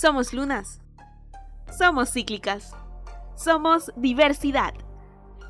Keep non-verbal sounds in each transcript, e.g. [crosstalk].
Somos lunas. Somos cíclicas. Somos diversidad.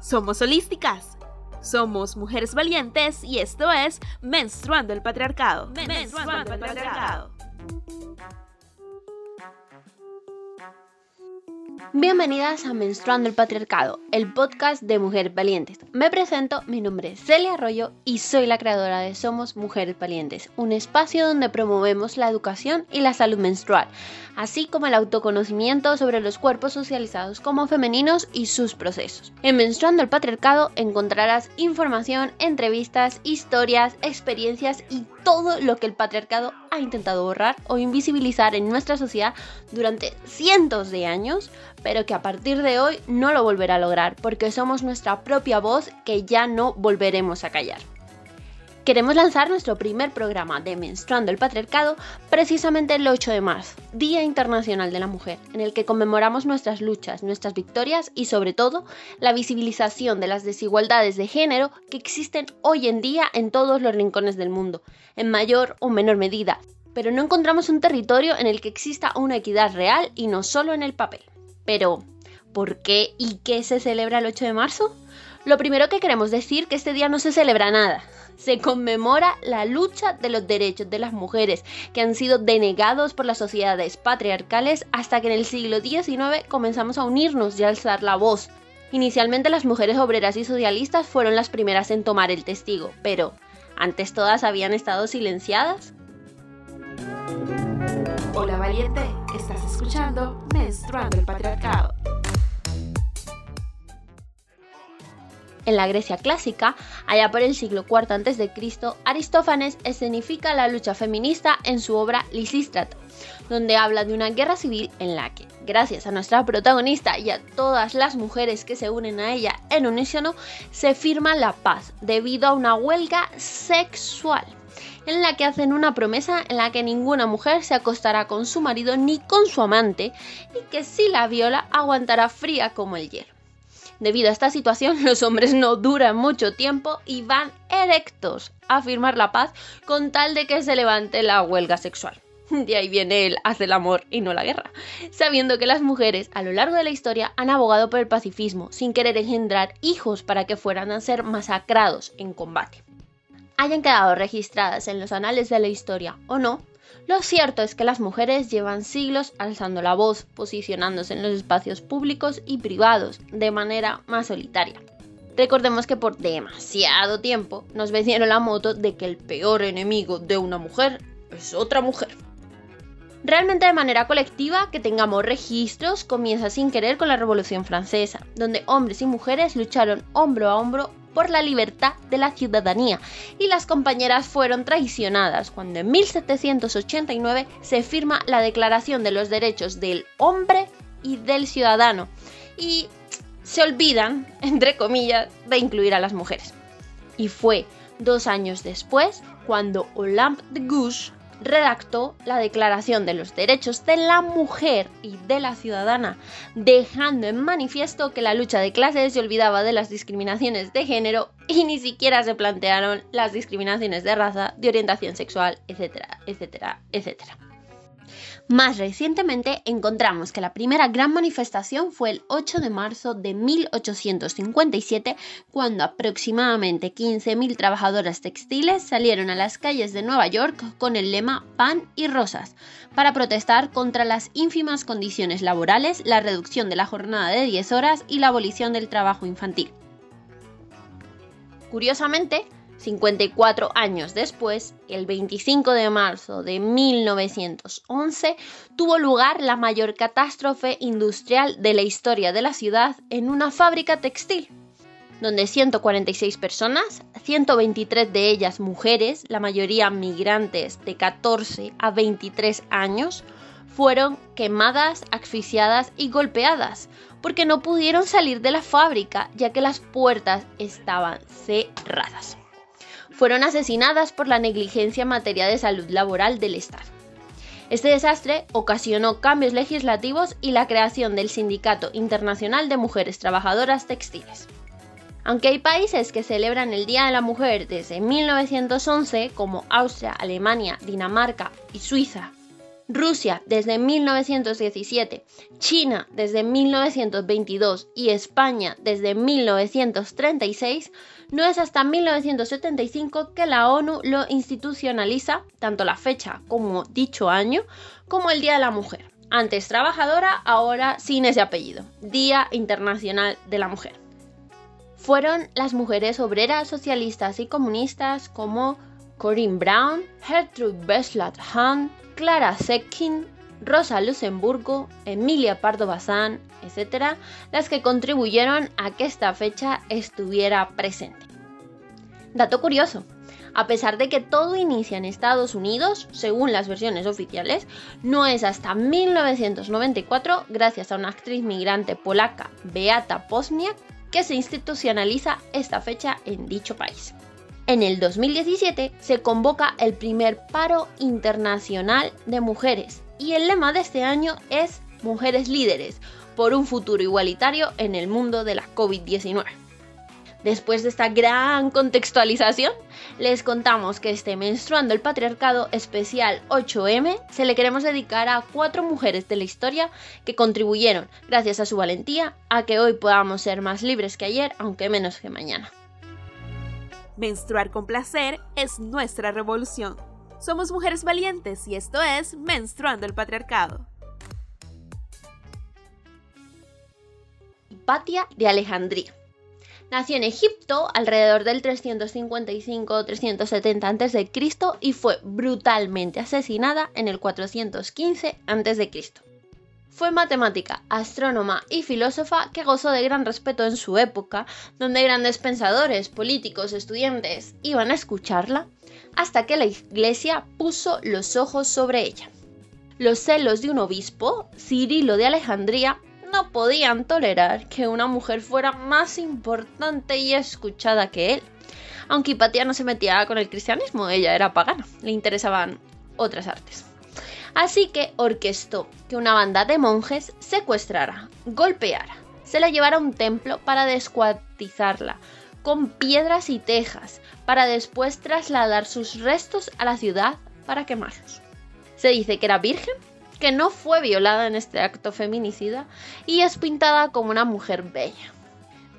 Somos holísticas. Somos mujeres valientes y esto es Menstruando el Patriarcado. Menstruando el Patriarcado. Bienvenidas a Menstruando el Patriarcado, el podcast de Mujeres Valientes. Me presento, mi nombre es Celia Arroyo y soy la creadora de Somos Mujeres Valientes, un espacio donde promovemos la educación y la salud menstrual, así como el autoconocimiento sobre los cuerpos socializados como femeninos y sus procesos. En Menstruando el Patriarcado encontrarás información, entrevistas, historias, experiencias y todo lo que el patriarcado ha intentado borrar o invisibilizar en nuestra sociedad durante cientos de años, pero que a partir de hoy no lo volverá a lograr porque somos nuestra propia voz que ya no volveremos a callar. Queremos lanzar nuestro primer programa de Menstruando el Patriarcado precisamente el 8 de marzo, Día Internacional de la Mujer, en el que conmemoramos nuestras luchas, nuestras victorias y sobre todo la visibilización de las desigualdades de género que existen hoy en día en todos los rincones del mundo, en mayor o menor medida, pero no encontramos un territorio en el que exista una equidad real y no solo en el papel. Pero, ¿por qué y qué se celebra el 8 de marzo? Lo primero que queremos decir que este día no se celebra nada, se conmemora la lucha de los derechos de las mujeres que han sido denegados por las sociedades patriarcales hasta que en el siglo XIX comenzamos a unirnos y a alzar la voz. Inicialmente las mujeres obreras y socialistas fueron las primeras en tomar el testigo, pero ¿antes todas habían estado silenciadas? Hola valiente, estás escuchando El Patriarcado. En la Grecia clásica, allá por el siglo IV a.C., Aristófanes escenifica la lucha feminista en su obra Lisístrata, donde habla de una guerra civil en la que, gracias a nuestra protagonista y a todas las mujeres que se unen a ella en unísono, se firma la paz debido a una huelga sexual en la que hacen una promesa en la que ninguna mujer se acostará con su marido ni con su amante y que si la viola aguantará fría como el hielo. Debido a esta situación, [laughs] los hombres no duran mucho tiempo y van erectos a firmar la paz con tal de que se levante la huelga sexual. De ahí viene el hace el amor y no la guerra, sabiendo que las mujeres a lo largo de la historia han abogado por el pacifismo sin querer engendrar hijos para que fueran a ser masacrados en combate. Hayan quedado registradas en los anales de la historia o no, lo cierto es que las mujeres llevan siglos alzando la voz, posicionándose en los espacios públicos y privados de manera más solitaria. Recordemos que por demasiado tiempo nos vendieron la moto de que el peor enemigo de una mujer es otra mujer. Realmente de manera colectiva, que tengamos registros comienza sin querer con la Revolución Francesa, donde hombres y mujeres lucharon hombro a hombro por la libertad de la ciudadanía y las compañeras fueron traicionadas cuando en 1789 se firma la Declaración de los Derechos del Hombre y del Ciudadano y se olvidan, [laughs] entre comillas, de incluir a las mujeres. Y fue dos años después cuando Olympe de Gouges redactó la Declaración de los Derechos de la Mujer y de la Ciudadana, dejando en manifiesto que la lucha de clases se olvidaba de las discriminaciones de género y ni siquiera se plantearon las discriminaciones de raza, de orientación sexual, etcétera, etcétera, etcétera. Más recientemente encontramos que la primera gran manifestación fue el 8 de marzo de 1857, cuando aproximadamente 15.000 trabajadoras textiles salieron a las calles de Nueva York con el lema Pan y Rosas, para protestar contra las ínfimas condiciones laborales, la reducción de la jornada de 10 horas y la abolición del trabajo infantil. Curiosamente, 54 años después, el 25 de marzo de 1911, tuvo lugar la mayor catástrofe industrial de la historia de la ciudad en una fábrica textil, donde 146 personas, 123 de ellas mujeres, la mayoría migrantes de 14 a 23 años, fueron quemadas, asfixiadas y golpeadas, porque no pudieron salir de la fábrica ya que las puertas estaban cerradas fueron asesinadas por la negligencia en materia de salud laboral del Estado. Este desastre ocasionó cambios legislativos y la creación del Sindicato Internacional de Mujeres Trabajadoras Textiles. Aunque hay países que celebran el Día de la Mujer desde 1911, como Austria, Alemania, Dinamarca y Suiza, Rusia desde 1917, China desde 1922 y España desde 1936, no es hasta 1975 que la ONU lo institucionaliza, tanto la fecha como dicho año, como el Día de la Mujer. Antes trabajadora, ahora sin ese apellido, Día Internacional de la Mujer. Fueron las mujeres obreras, socialistas y comunistas como Corinne Brown, Gertrude Beslat Hahn, Clara Zetkin, Rosa Luxemburgo, Emilia Pardo Bazán, etc., las que contribuyeron a que esta fecha estuviera presente. Dato curioso, a pesar de que todo inicia en Estados Unidos, según las versiones oficiales, no es hasta 1994, gracias a una actriz migrante polaca, Beata Posniak, que se institucionaliza esta fecha en dicho país. En el 2017 se convoca el primer paro internacional de mujeres y el lema de este año es Mujeres líderes por un futuro igualitario en el mundo de la COVID-19. Después de esta gran contextualización, les contamos que este Menstruando el Patriarcado especial 8M se le queremos dedicar a cuatro mujeres de la historia que contribuyeron, gracias a su valentía, a que hoy podamos ser más libres que ayer, aunque menos que mañana. Menstruar con placer es nuestra revolución. Somos mujeres valientes y esto es Menstruando el Patriarcado. Hipatia de Alejandría. Nació en Egipto alrededor del 355-370 a.C. y fue brutalmente asesinada en el 415 a.C. Fue matemática, astrónoma y filósofa que gozó de gran respeto en su época, donde grandes pensadores, políticos, estudiantes iban a escucharla, hasta que la iglesia puso los ojos sobre ella. Los celos de un obispo, Cirilo de Alejandría, no podían tolerar que una mujer fuera más importante y escuchada que él. Aunque Hipatia no se metía con el cristianismo, ella era pagana, le interesaban otras artes. Así que orquestó que una banda de monjes secuestrara, golpeara, se la llevara a un templo para descuartizarla, con piedras y tejas, para después trasladar sus restos a la ciudad para quemarlos. Se dice que era virgen, que no fue violada en este acto feminicida y es pintada como una mujer bella.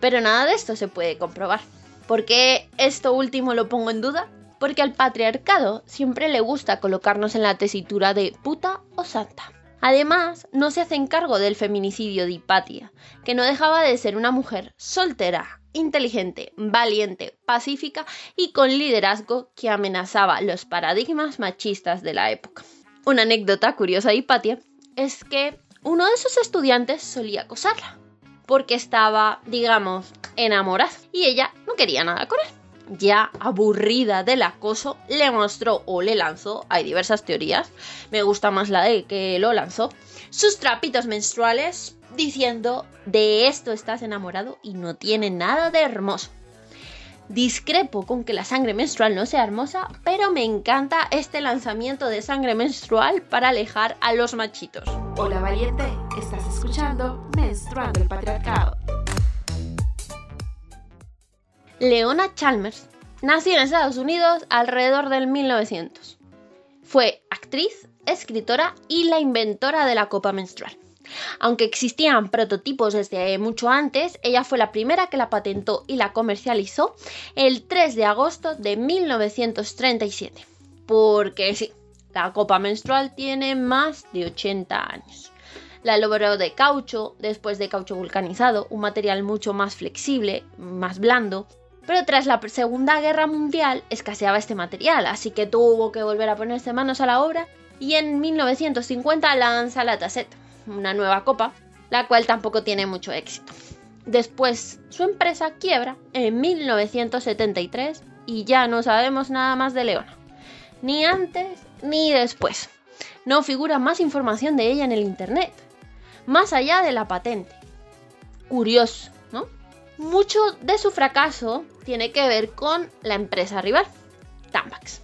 Pero nada de esto se puede comprobar. ¿Por qué esto último lo pongo en duda? Porque al patriarcado siempre le gusta colocarnos en la tesitura de puta o santa. Además, no se hacen cargo del feminicidio de Hipatia, que no dejaba de ser una mujer soltera, inteligente, valiente, pacífica y con liderazgo que amenazaba los paradigmas machistas de la época. Una anécdota curiosa de Hipatia es que uno de sus estudiantes solía acosarla, porque estaba, digamos, enamorada y ella no quería nada con él ya aburrida del acoso, le mostró o le lanzó, hay diversas teorías, me gusta más la de que lo lanzó, sus trapitos menstruales diciendo de esto estás enamorado y no tiene nada de hermoso. Discrepo con que la sangre menstrual no sea hermosa, pero me encanta este lanzamiento de sangre menstrual para alejar a los machitos. Hola valiente, estás escuchando Menstruando el Patriarcado. Leona Chalmers nació en Estados Unidos alrededor del 1900. Fue actriz, escritora y la inventora de la copa menstrual. Aunque existían prototipos desde mucho antes, ella fue la primera que la patentó y la comercializó el 3 de agosto de 1937. Porque sí, la copa menstrual tiene más de 80 años. La elaboró de caucho, después de caucho vulcanizado, un material mucho más flexible, más blando, pero tras la Segunda Guerra Mundial escaseaba este material, así que tuvo que volver a ponerse manos a la obra y en 1950 lanza la Tasset, una nueva copa, la cual tampoco tiene mucho éxito. Después su empresa quiebra en 1973 y ya no sabemos nada más de Leona, ni antes ni después. No figura más información de ella en el Internet, más allá de la patente. Curioso. Mucho de su fracaso tiene que ver con la empresa rival, Tampax.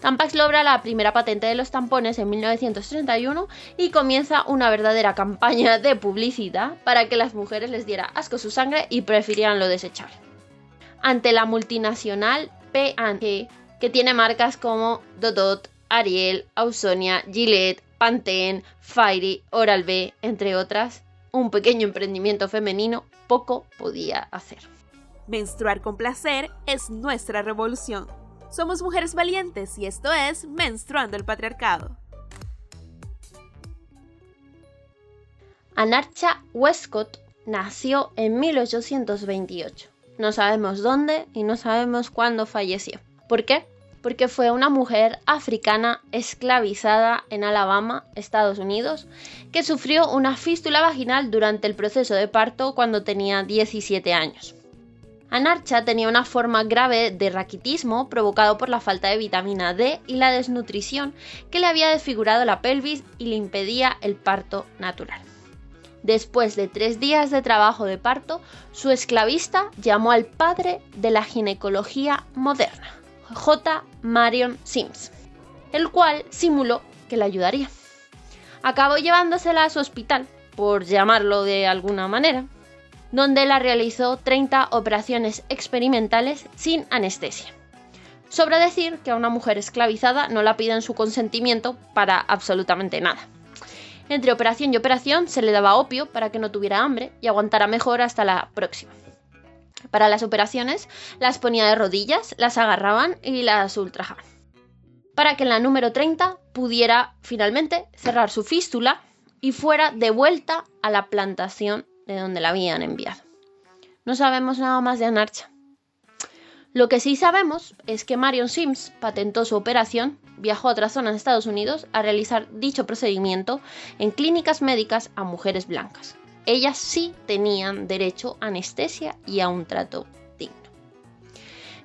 Tampax logra la primera patente de los tampones en 1931 y comienza una verdadera campaña de publicidad para que las mujeres les diera asco su sangre y prefirieran lo desechable. Ante la multinacional P&G, que tiene marcas como Dodot, Ariel, Ausonia, Gillette, Pantene, Fairy, Oral-B, entre otras, un pequeño emprendimiento femenino poco podía hacer. Menstruar con placer es nuestra revolución. Somos mujeres valientes y esto es Menstruando el Patriarcado. Anarcha Westcott nació en 1828. No sabemos dónde y no sabemos cuándo falleció. ¿Por qué? Porque fue una mujer africana esclavizada en Alabama, Estados Unidos, que sufrió una fístula vaginal durante el proceso de parto cuando tenía 17 años. Anarcha tenía una forma grave de raquitismo provocado por la falta de vitamina D y la desnutrición que le había desfigurado la pelvis y le impedía el parto natural. Después de tres días de trabajo de parto, su esclavista llamó al padre de la ginecología moderna, J. Marion Sims, el cual simuló que la ayudaría. Acabó llevándosela a su hospital, por llamarlo de alguna manera, donde la realizó 30 operaciones experimentales sin anestesia. Sobra decir que a una mujer esclavizada no la piden su consentimiento para absolutamente nada. Entre operación y operación se le daba opio para que no tuviera hambre y aguantara mejor hasta la próxima. Para las operaciones las ponía de rodillas, las agarraban y las ultrajaban. Para que la número 30 pudiera finalmente cerrar su fístula y fuera de vuelta a la plantación de donde la habían enviado. No sabemos nada más de Anarcha. Lo que sí sabemos es que Marion Sims patentó su operación, viajó a otra zona de Estados Unidos a realizar dicho procedimiento en clínicas médicas a mujeres blancas. Ellas sí tenían derecho a anestesia y a un trato digno.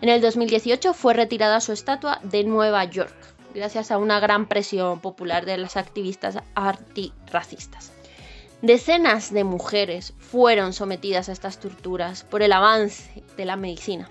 En el 2018 fue retirada su estatua de Nueva York, gracias a una gran presión popular de las activistas antirracistas. Decenas de mujeres fueron sometidas a estas torturas por el avance de la medicina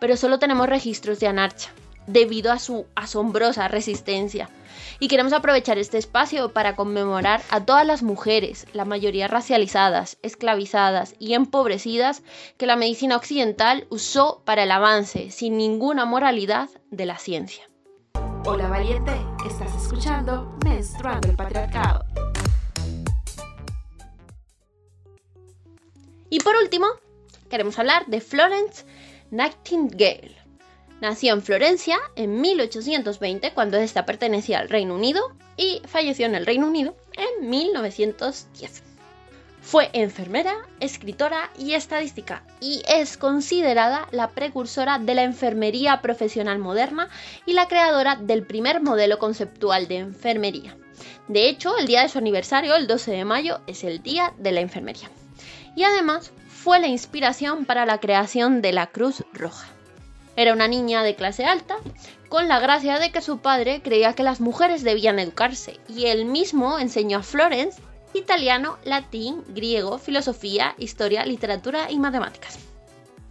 pero solo tenemos registros de Anarcha, debido a su asombrosa resistencia. Y queremos aprovechar este espacio para conmemorar a todas las mujeres, la mayoría racializadas, esclavizadas y empobrecidas, que la medicina occidental usó para el avance, sin ninguna moralidad, de la ciencia. Hola valiente, estás escuchando Menstruando el Patriarcado. Y por último, queremos hablar de Florence Nightingale. Nació en Florencia en 1820 cuando ésta pertenecía al Reino Unido y falleció en el Reino Unido en 1910. Fue enfermera, escritora y estadística y es considerada la precursora de la enfermería profesional moderna y la creadora del primer modelo conceptual de enfermería. De hecho, el día de su aniversario, el 12 de mayo, es el Día de la Enfermería. Y además fue la inspiración para la creación de la Cruz Roja. Era una niña de clase alta, con la gracia de que su padre creía que las mujeres debían educarse, y él mismo enseñó a Florence italiano, latín, griego, filosofía, historia, literatura y matemáticas.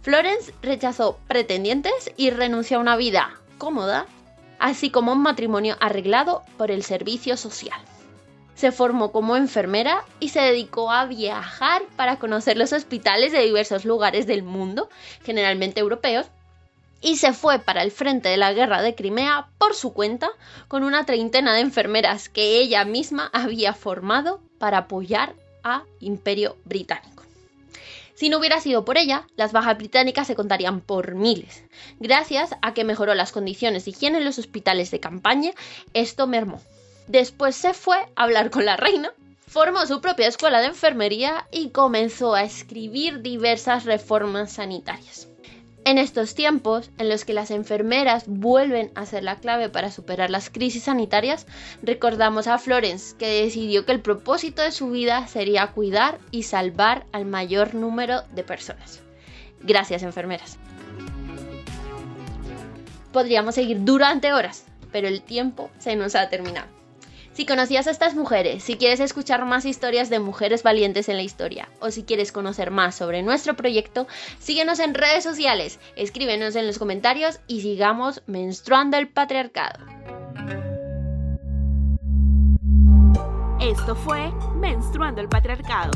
Florence rechazó pretendientes y renunció a una vida cómoda, así como un matrimonio arreglado por el servicio social se formó como enfermera y se dedicó a viajar para conocer los hospitales de diversos lugares del mundo, generalmente europeos, y se fue para el frente de la guerra de Crimea por su cuenta con una treintena de enfermeras que ella misma había formado para apoyar a Imperio Británico. Si no hubiera sido por ella, las bajas británicas se contarían por miles. Gracias a que mejoró las condiciones de higiene en los hospitales de campaña, esto mermó. Después se fue a hablar con la reina, formó su propia escuela de enfermería y comenzó a escribir diversas reformas sanitarias. En estos tiempos, en los que las enfermeras vuelven a ser la clave para superar las crisis sanitarias, recordamos a Florence, que decidió que el propósito de su vida sería cuidar y salvar al mayor número de personas. Gracias, enfermeras. Podríamos seguir durante horas, pero el tiempo se nos ha terminado. Si conocías a estas mujeres, si quieres escuchar más historias de mujeres valientes en la historia o si quieres conocer más sobre nuestro proyecto, síguenos en redes sociales, escríbenos en los comentarios y sigamos menstruando el patriarcado. Esto fue Menstruando el Patriarcado